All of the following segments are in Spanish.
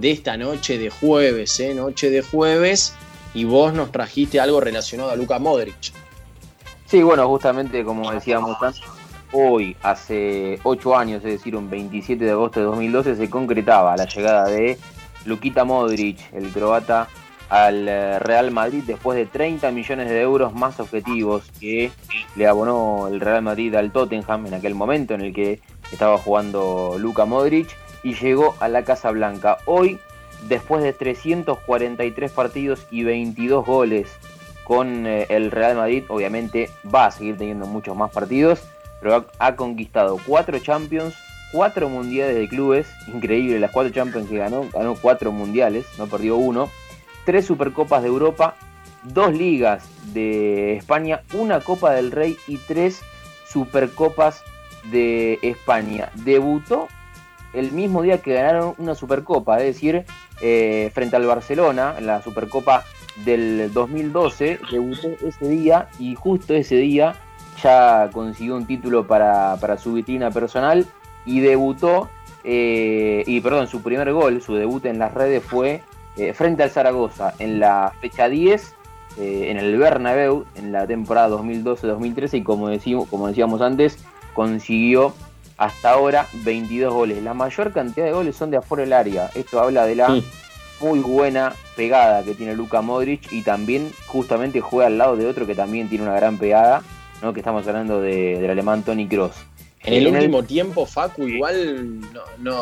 de esta noche de jueves, ¿eh? Noche de jueves, y vos nos trajiste algo relacionado a Luka Modric. Sí, bueno, justamente como decíamos antes, hoy, hace ocho años, es decir, un 27 de agosto de 2012, se concretaba la llegada de Lukita Modric, el croata, al eh, Real Madrid después de 30 millones de euros más objetivos que le abonó el Real Madrid al Tottenham en aquel momento en el que estaba jugando Luka Modric y llegó a la Casa Blanca. Hoy, después de 343 partidos y 22 goles con eh, el Real Madrid, obviamente va a seguir teniendo muchos más partidos, pero ha, conquistado 4 Champions, 4 Mundiales de Clubes, increíble, las 4 Champions que ganó, ganó 4 Mundiales, no perdió uno, 3 Supercopas de Europa, 2 Ligas de España, una Copa del Rey y 3 Supercopas de España. Debutó el mismo día que ganaron una Supercopa, es decir, eh, frente al Barcelona, en la Supercopa del 2012, debutó ese día y justo ese día ya consiguió un título para, su vitrina personal y debutó, eh, y perdón, su primer gol, su debut en las redes fue eh, frente al Zaragoza en la fecha 10 en el Bernabéu en la temporada 2012-2013 y como, decimos, como decíamos antes consiguió hasta ahora 22 goles. La mayor cantidad de goles son de afuera del área. Esto habla de la muy buena pegada que tiene Luka Modric y también justamente juega al lado de otro que también tiene una gran pegada, ¿no? que estamos hablando de, del alemán Tony Cross. En el último tiempo, Facu, igual, no,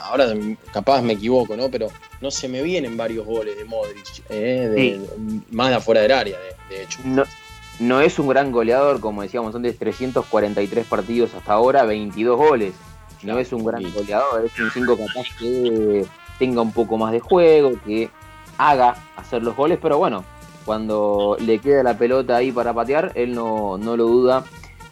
ahora capaz me equivoco, ¿no? Pero no se me vienen varios goles de Modric, ¿eh? más de afuera del área, de, hecho. No es un gran goleador, como decíamos antes, 343 partidos hasta ahora, 22 goles. No es un gran goleador, es un 5 capaz que tenga un poco más de juego, que haga hacer los goles, pero bueno, cuando le queda la pelota ahí para patear, él no, lo duda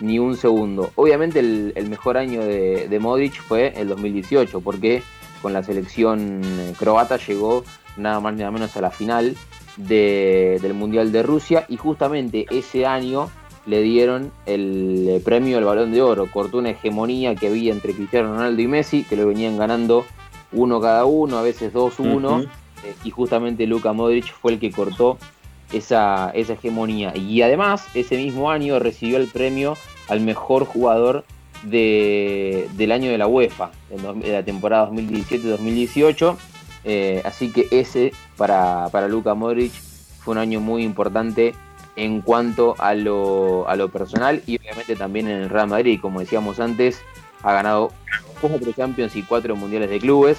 ni un segundo. Obviamente el, mejor año de, de, Modric fue el 2018, porque con la selección croata llegó nada más ni nada menos a la final del Mundial de Rusia y justamente ese año le dieron el premio al Balón de Oro. Cortó una hegemonía que había entre Cristiano Ronaldo y Messi, que lo venían ganando uno cada uno, a veces dos uno, eh, y justamente Luka Modric fue el que cortó esa, esa hegemonía. Y además, ese mismo año recibió el premio al mejor jugador de, del año de la UEFA, de la temporada 2017-2018 eh, así que ese para, para Luka Modric fue un año muy importante en cuanto a lo, a lo personal y obviamente también en el Real Madrid. Como decíamos antes, ha ganado cuatro Champions y cuatro Mundiales de Clubes,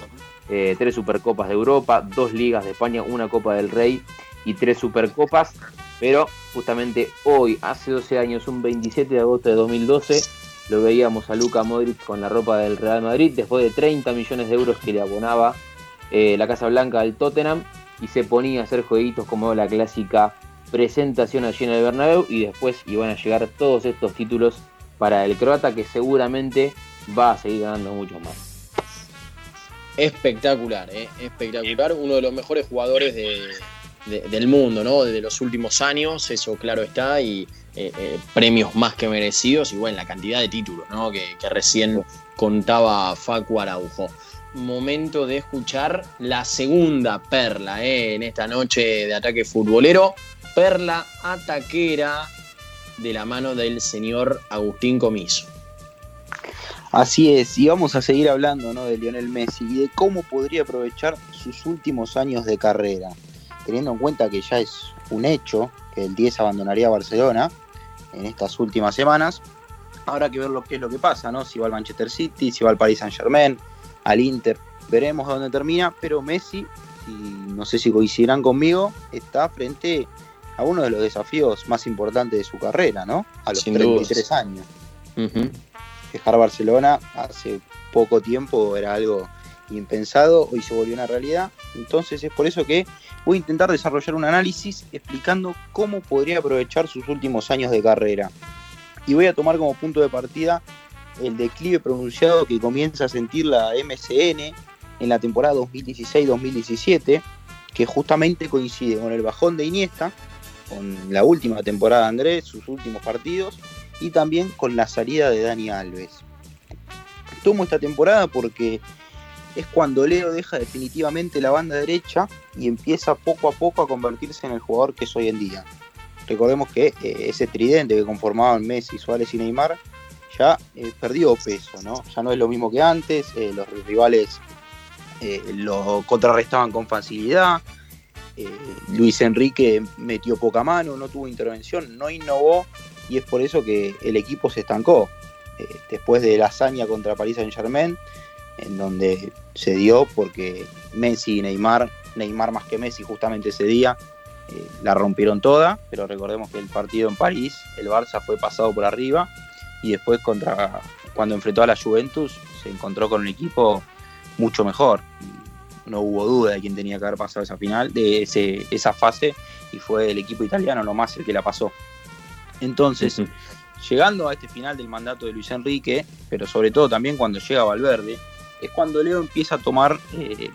eh, tres Supercopas de Europa, dos Ligas de España, una Copa del Rey y tres Supercopas. Pero justamente hoy, hace 12 años, un 27 de agosto de 2012, lo veíamos a Luka Modric con la ropa del Real Madrid después de 30 millones de euros que le abonaba eh, la Casa Blanca del Tottenham y se ponía a hacer jueguitos como la clásica presentación allí en el Bernabéu y después iban a llegar todos estos títulos para el croata que seguramente va a seguir ganando mucho más. Espectacular, ¿eh? espectacular, uno de los mejores jugadores del mundo, ¿no? De los últimos años, eso claro está, y eh, premios más que merecidos, y bueno, la cantidad de títulos, ¿no? Que, que recién contaba Facu Araujo momento de escuchar la segunda perla eh, en esta noche de ataque futbolero. Perla ataquera de la mano del señor Agustín Comiso. Así es, y vamos a seguir hablando de Lionel Messi y de cómo podría aprovechar sus últimos años de carrera, teniendo en cuenta que ya es un hecho que el 10 abandonaría Barcelona en estas últimas semanas. Habrá que ver lo que es lo que pasa, ¿no? Si va al Manchester City, si va al Paris Saint Germain, al Inter. Veremos a dónde termina, pero Messi, y no sé si coincidirán conmigo, está frente a uno de los desafíos más importantes de su carrera, ¿no? A los 33 años. Dejar Barcelona hace poco tiempo era algo impensado, hoy se volvió una realidad. Entonces es por eso que voy a intentar desarrollar un análisis explicando cómo podría aprovechar sus últimos años de carrera. Y voy a tomar como punto de partida el declive pronunciado que comienza a sentir la MCN en la temporada 2016-2017, que justamente coincide con el bajón de Iniesta, con la última temporada de Andrés, sus últimos partidos, y también con la salida de Dani Alves. Tomo esta temporada porque es cuando Leo deja definitivamente la banda derecha y empieza poco a poco a convertirse en el jugador que es hoy en día. Recordemos que eh, ese tridente que conformaban Messi, Suárez y Neymar ya eh, perdió peso, ¿no? Ya no es lo mismo que antes, eh, los rivales lo contrarrestaban con facilidad, Luis Enrique metió poca mano, no tuvo intervención, no innovó y es por eso que el equipo se estancó. después de la hazaña contra Paris Saint Germain, en donde se dio porque Messi y Neymar, Neymar más que Messi justamente ese día, eh, la rompieron toda, pero recordemos que el partido en París, el Barça fue pasado por arriba y después contra cuando enfrentó a la Juventus se encontró con un equipo mucho mejor. No hubo duda de quién tenía que haber pasado esa final, de ese, esa fase, y fue el equipo italiano nomás el que la pasó. Entonces, llegando a este final del mandato de Luis Enrique, pero sobre todo también cuando llega Valverde, es cuando Leo empieza a tomar eh,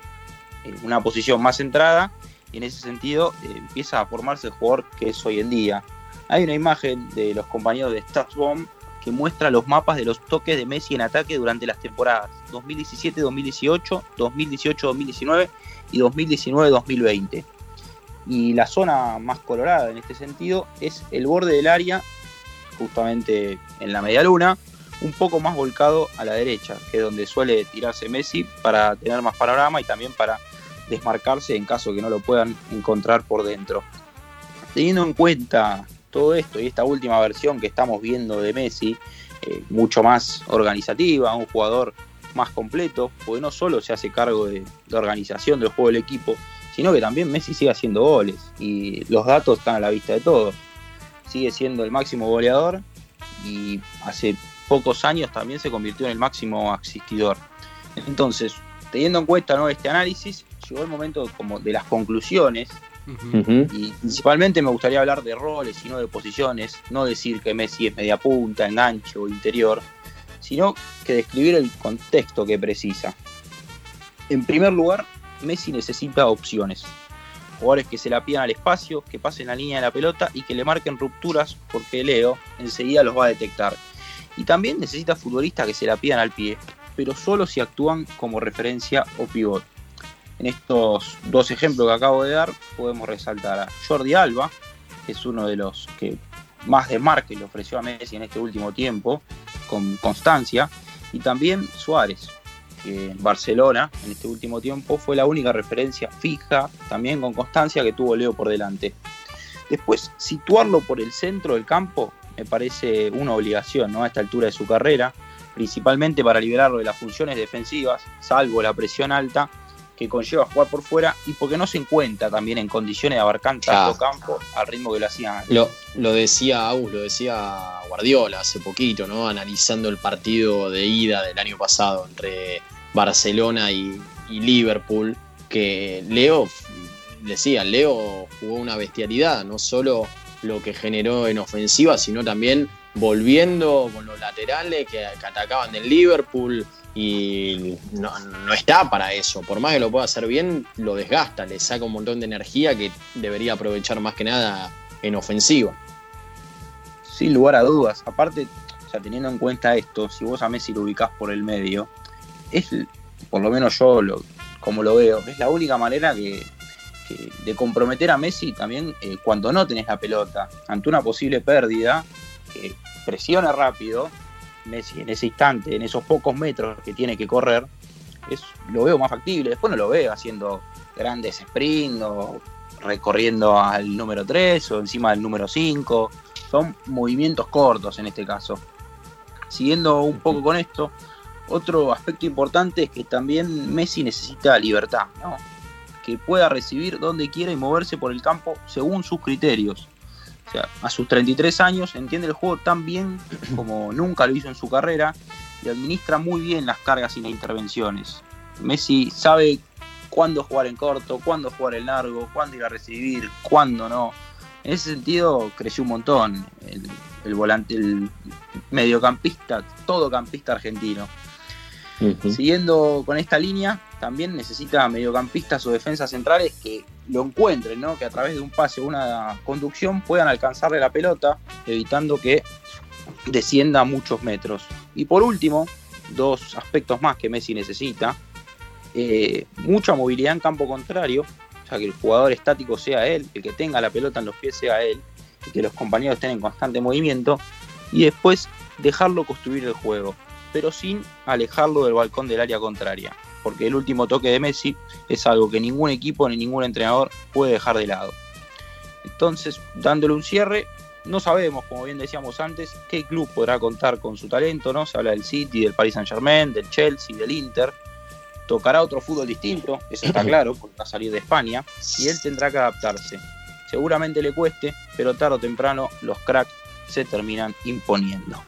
una posición más centrada y en ese sentido eh, empieza a formarse el jugador que es hoy en día. Hay una imagen de los compañeros de StatsBomb que muestra los mapas de los toques de Messi en ataque durante las temporadas 2017-2018, 2018-2019 y 2019-2020. Y la zona más colorada en este sentido es el borde del área, justamente en la media luna, un poco más volcado a la derecha, que es donde suele tirarse Messi para tener más panorama y también para desmarcarse en caso que no lo puedan encontrar por dentro. Teniendo en cuenta todo esto y esta última versión que estamos viendo de Messi, eh, mucho más organizativa, un jugador más completo, porque no solo se hace cargo de, de organización del juego del equipo, sino que también Messi sigue haciendo goles y los datos están a la vista de todos. Sigue siendo el máximo goleador y hace pocos años también se convirtió en el máximo asistidor. Entonces, teniendo en cuenta ¿no? este análisis, llegó el momento como de las conclusiones. Y principalmente me gustaría hablar de roles y no de posiciones, no decir que Messi es media punta, enganche o interior, sino que describir el contexto que precisa. En primer lugar, Messi necesita opciones. Jugadores que se la pidan al espacio, que pasen la línea de la pelota y que le marquen rupturas porque Leo enseguida los va a detectar y también necesita futbolistas que se la pidan al pie, pero solo si actúan como referencia o pivot. En estos dos ejemplos que acabo de dar, podemos resaltar a Jordi Alba, que es uno de los que más desmarque le ofreció a Messi en este último tiempo, con constancia, y también Suárez, que en Barcelona en este último tiempo fue la única referencia fija, también con constancia, que tuvo Leo por delante. Después, situarlo por el centro del campo me parece una obligación ¿no? a esta altura de su carrera, principalmente para liberarlo de las funciones defensivas, salvo la presión alta que conlleva jugar por fuera y porque no se encuentra también en condiciones de abarcar tanto campo al ritmo que lo hacía Lo, lo decía Agus, lo decía Guardiola hace poquito, ¿no? Analizando el partido de ida del año pasado entre Barcelona y, y Liverpool, que Leo, decía, Leo jugó una bestialidad, no solo lo que generó en ofensiva, sino también volviendo con los laterales que, atacaban del Liverpool y no, está para eso. Por más que lo pueda hacer bien, lo desgasta, le saca un montón de energía que debería aprovechar más que nada en ofensiva. Sin lugar a dudas. Aparte, o teniendo en cuenta esto, si vos a Messi lo ubicás por el medio, es, por lo menos yo lo, como lo veo, es la única manera que, de comprometer a Messi también eh, cuando no tenés la pelota, ante una posible pérdida, que presiona rápido, Messi en ese instante, en esos pocos metros que tiene que correr, es, lo veo más factible. Después no lo veo haciendo grandes sprints o recorriendo al número 3 o encima del número 5. Son movimientos cortos en este caso. Siguiendo un poco con esto, otro aspecto importante es que también Messi necesita libertad, ¿no? que pueda recibir donde quiera y moverse por el campo según sus criterios. O sea, a sus 33 años entiende el juego tan bien como nunca lo hizo en su carrera y administra muy bien las cargas y las intervenciones. Messi sabe cuándo jugar en corto, cuándo jugar en largo, cuándo ir a recibir, cuándo no. En ese sentido creció un montón el, volante, el mediocampista, todo campista argentino. Siguiendo con esta línea, también necesita mediocampistas o defensas centrales que lo encuentren, ¿no? que a través de un pase o una conducción puedan alcanzarle la pelota, evitando que descienda muchos metros. Y por último, dos aspectos más que Messi necesita. Eh, mucha movilidad en campo contrario, o sea, que el jugador estático sea él, el que tenga la pelota en los pies sea él, y que los compañeros estén en constante movimiento, y después dejarlo construir el juego, pero sin alejarlo del balcón del área contraria, porque el último toque de Messi es algo que ningún equipo ni ningún entrenador puede dejar de lado. Entonces, dándole un cierre, no sabemos, como bien decíamos antes, qué club podrá contar con su talento, ¿no? Se habla del City, del Paris Saint Germain, del Chelsea, del Inter. Tocará otro fútbol distinto, eso está claro, porque va a salir de España, y él tendrá que adaptarse. Seguramente le cueste, pero tarde o temprano los cracks se terminan imponiendo.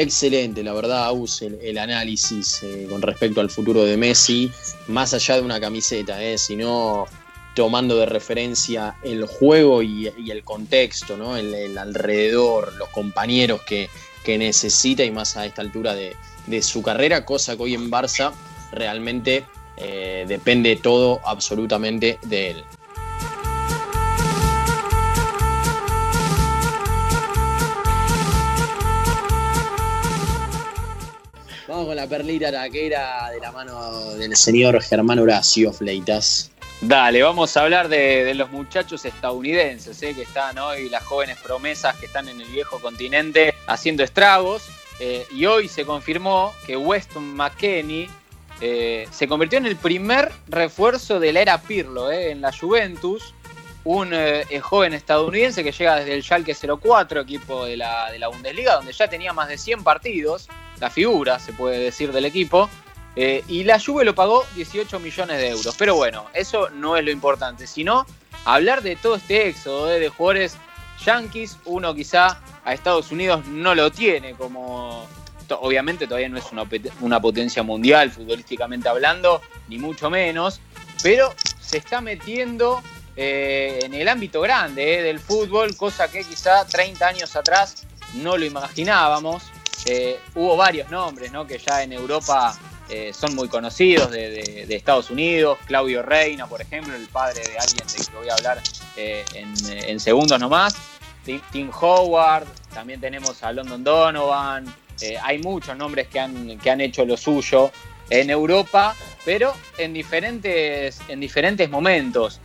Excelente, la verdad, Aus, el, análisis eh, con respecto al futuro de Messi, más allá de una camiseta, eh, sino tomando de referencia el juego y, el contexto, ¿no? el, alrededor, los compañeros que, necesita y más a esta altura de, su carrera, cosa que hoy en Barça realmente eh, depende todo absolutamente de él. Con la perlita taquera de la mano del señor Germán Horacio Fleitas. Dale, vamos a hablar de, los muchachos estadounidenses, ¿eh? que están hoy, las jóvenes promesas que están en el viejo continente haciendo estragos. Eh, y hoy se confirmó que Weston McKenney eh, se convirtió en el primer refuerzo de la era Pirlo en la Juventus. Un joven estadounidense que llega desde el Schalke 04, equipo de la, de la Bundesliga, donde ya tenía más de 100 partidos, la figura, se puede decir, del equipo. Eh, y la Juve lo pagó 18 millones de euros. Pero bueno, eso no es lo importante, sino hablar de todo este éxodo eh, de jugadores yankees. Uno quizá a Estados Unidos no lo tiene como... Obviamente todavía no es una, potencia mundial futbolísticamente hablando, ni mucho menos, pero se está metiendo eh, en el ámbito grande del fútbol, cosa que quizá 30 años atrás no lo imaginábamos. Hubo varios nombres ¿no? que ya en Europa eh, son muy conocidos de, Estados Unidos. Claudio Reina, por ejemplo, el padre de alguien de que voy a hablar eh, en, segundos nomás. Tim, Howard, también tenemos a London Donovan. Eh, hay muchos nombres que han, que han hecho lo suyo en Europa, pero en diferentes, en diferentes momentos.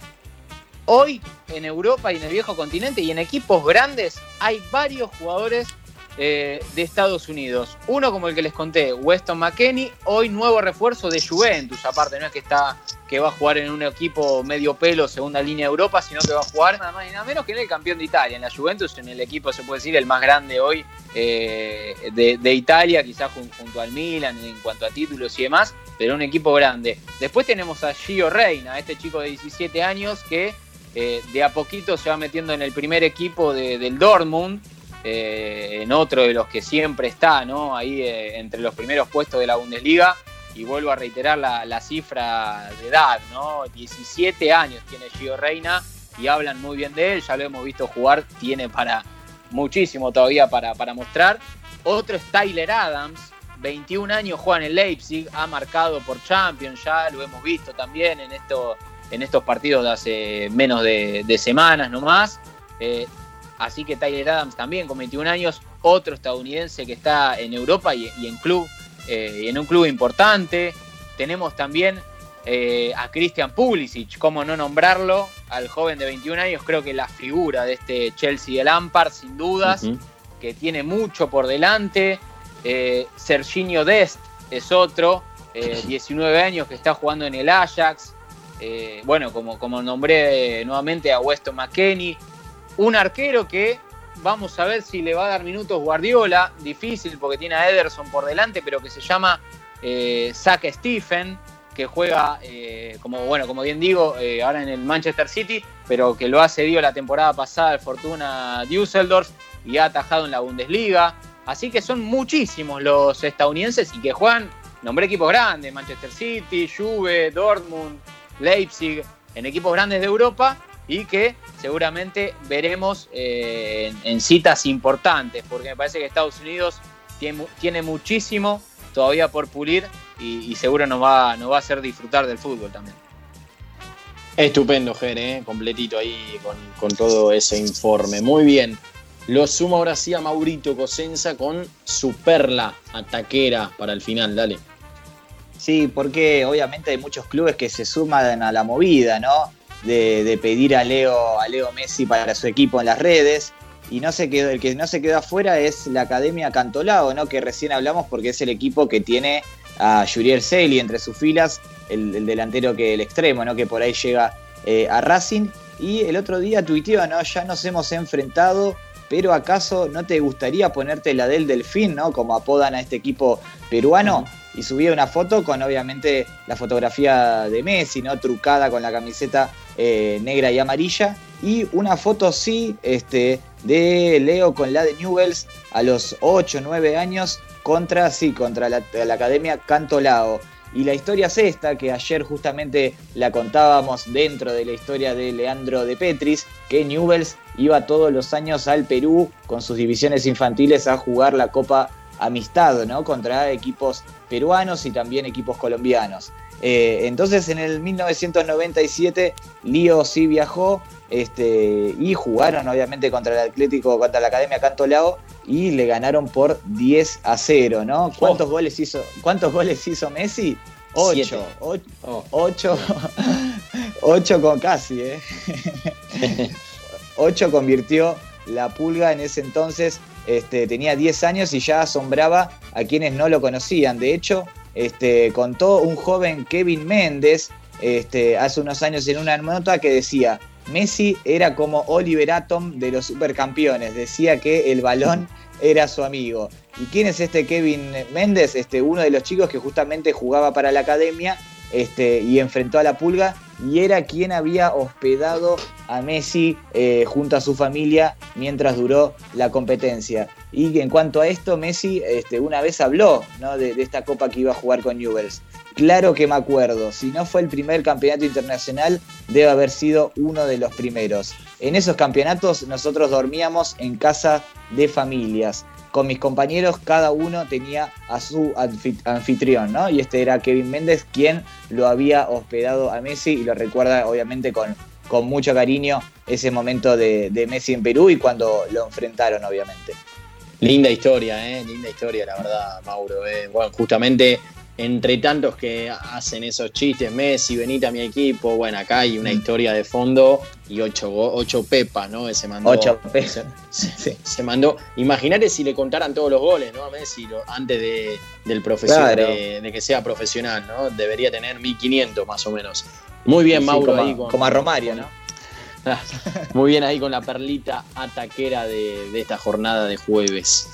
Hoy en Europa y en el viejo continente y en equipos grandes hay varios jugadores eh, de Estados Unidos. Uno como el que les conté, Weston McKenney, hoy nuevo refuerzo de Juventus, aparte no es que está que va a jugar en un equipo medio pelo, segunda línea de Europa, sino que va a jugar nada más y nada menos que en el campeón de Italia, en la Juventus, en el equipo se puede decir el más grande hoy eh, de, Italia, quizás junto al Milan en cuanto a títulos y demás, pero un equipo grande. Después tenemos a Gio Reina, este chico de 17 años que eh, de a poquito se va metiendo en el primer equipo del Dortmund, eh, en otro de los que siempre está. Ahí eh, entre los primeros puestos de la Bundesliga. Y vuelvo a reiterar la, cifra de edad, ¿no? 17 años tiene Gio Reina y hablan muy bien de él, ya lo hemos visto jugar, tiene para muchísimo todavía para, mostrar. Otro es Tyler Adams, 21 años juega en el Leipzig, ha marcado por Champions, ya lo hemos visto también en, en estos partidos de hace menos de, semanas nomás. Eh, Así que Tyler Adams también con 21 años, otro estadounidense que está en Europa y, en club, eh, en un club importante. Tenemos también eh, a Christian Pulisic, cómo no nombrarlo, al joven de 21 años, creo que la figura de este Chelsea de Lampard, sin dudas, que tiene mucho por delante. Eh, Serginho Dest es otro, 19 años que está jugando en el Ajax. bueno, como, como nombré nuevamente a Weston McKenney, un arquero que vamos a ver si le va a dar minutos Guardiola, difícil porque tiene a Ederson por delante, pero que se llama eh, Zach Stephen, que juega, eh, como, bueno, como bien digo, eh, ahora en el Manchester City, pero que lo ha cedido la temporada pasada al Fortuna Düsseldorf y ha atajado en la Bundesliga. Así que son muchísimos los estadounidenses y que juegan nombré equipos grandes, Manchester City, Juve, Dortmund, Leipzig, en equipos grandes de Europa y que seguramente veremos eh, en, citas importantes, porque me parece que Estados Unidos tiene, muchísimo todavía por pulir y, seguro nos va, nos va a hacer disfrutar del fútbol también. Estupendo, Jere, ¿eh? completito ahí con, con, todo ese informe. Muy bien. Lo sumo ahora sí a Maurito Cosenza con su perla ataquera para el final. Dale. Sí, porque obviamente hay muchos clubes que se suman a la movida, ¿no? De, pedir a Leo, a Leo Messi para su equipo en las redes. Y no se quedó, el que no se quedó afuera es la Academia Cantolao, ¿no? Que recién hablamos porque es el equipo que tiene a Juriel Celi entre sus filas, el, delantero que el extremo, ¿no? Que por ahí llega eh, a Racing. Y el otro día tuiteó, ¿no? Ya nos hemos enfrentado pero ¿acaso no te gustaría ponerte la del Delfín, ¿no? Como apodan a este equipo peruano? Y subía una foto con obviamente la fotografía de Messi, ¿no? Trucada con la camiseta eh, negra y amarilla. Y una foto sí, este, de Leo con la de Newells a los 8, 9 años contra, sí, contra la, la Academia Cantolao. Y la historia es esta, que ayer justamente la contábamos dentro de la historia de Leandro de Petris, que Newells iba todos los años al Perú con sus divisiones infantiles a jugar la Copa Amistad, ¿no? Contra equipos peruanos y también equipos colombianos. Eh, entonces en el 1997 Lío sí viajó este, y jugaron obviamente contra el Atlético, contra la Academia Cantolao y le ganaron por 10 a 0, ¿no? ¿Cuántos, goles, hizo, ¿cuántos goles hizo Messi? 8. 8. 8 con casi, ¿eh? 8 convirtió la pulga en ese entonces. Este, tenía 10 años y ya asombraba a quienes no lo conocían. De hecho, este, contó un joven Kevin Méndez este, hace unos años en una nota que decía, Messi era como Oliver Atom de los supercampeones, decía que el balón era su amigo. ¿Y quién es este Kevin Méndez? Este, uno de los chicos que justamente jugaba para la academia y enfrentó a la pulga y era quien había hospedado a Messi eh, junto a su familia mientras duró la competencia. Y en cuanto a esto, Messi este, una vez habló de, esta copa que iba a jugar con Newells. Claro que me acuerdo, si no fue el primer campeonato internacional, debe haber sido uno de los primeros. En esos campeonatos nosotros dormíamos en casa de familias con mis compañeros, cada uno tenía a su anfitrión, ¿no? Y este era Kevin Méndez, quien lo había hospedado a Messi y lo recuerda obviamente con, con mucho cariño ese momento de, Messi en Perú y cuando lo enfrentaron, obviamente. Linda historia, ¿eh? Linda historia, la verdad, Mauro. ¿eh? Bueno, justamente entre tantos que hacen esos chistes, Messi, venite a mi equipo, bueno, acá hay una mm. historia de fondo y ocho, ocho pepas, ¿no? Se mandó. Ocho pepas. Se, mandó. Imagínate si le contaran todos los goles, ¿no? A Messi, antes de, del profesional, de, que sea profesional, ¿no? Debería tener 1500 más o menos. Muy bien, Mauro, ahí como a Romario, ¿no? Muy bien ahí con la perlita ataquera de esta jornada de jueves.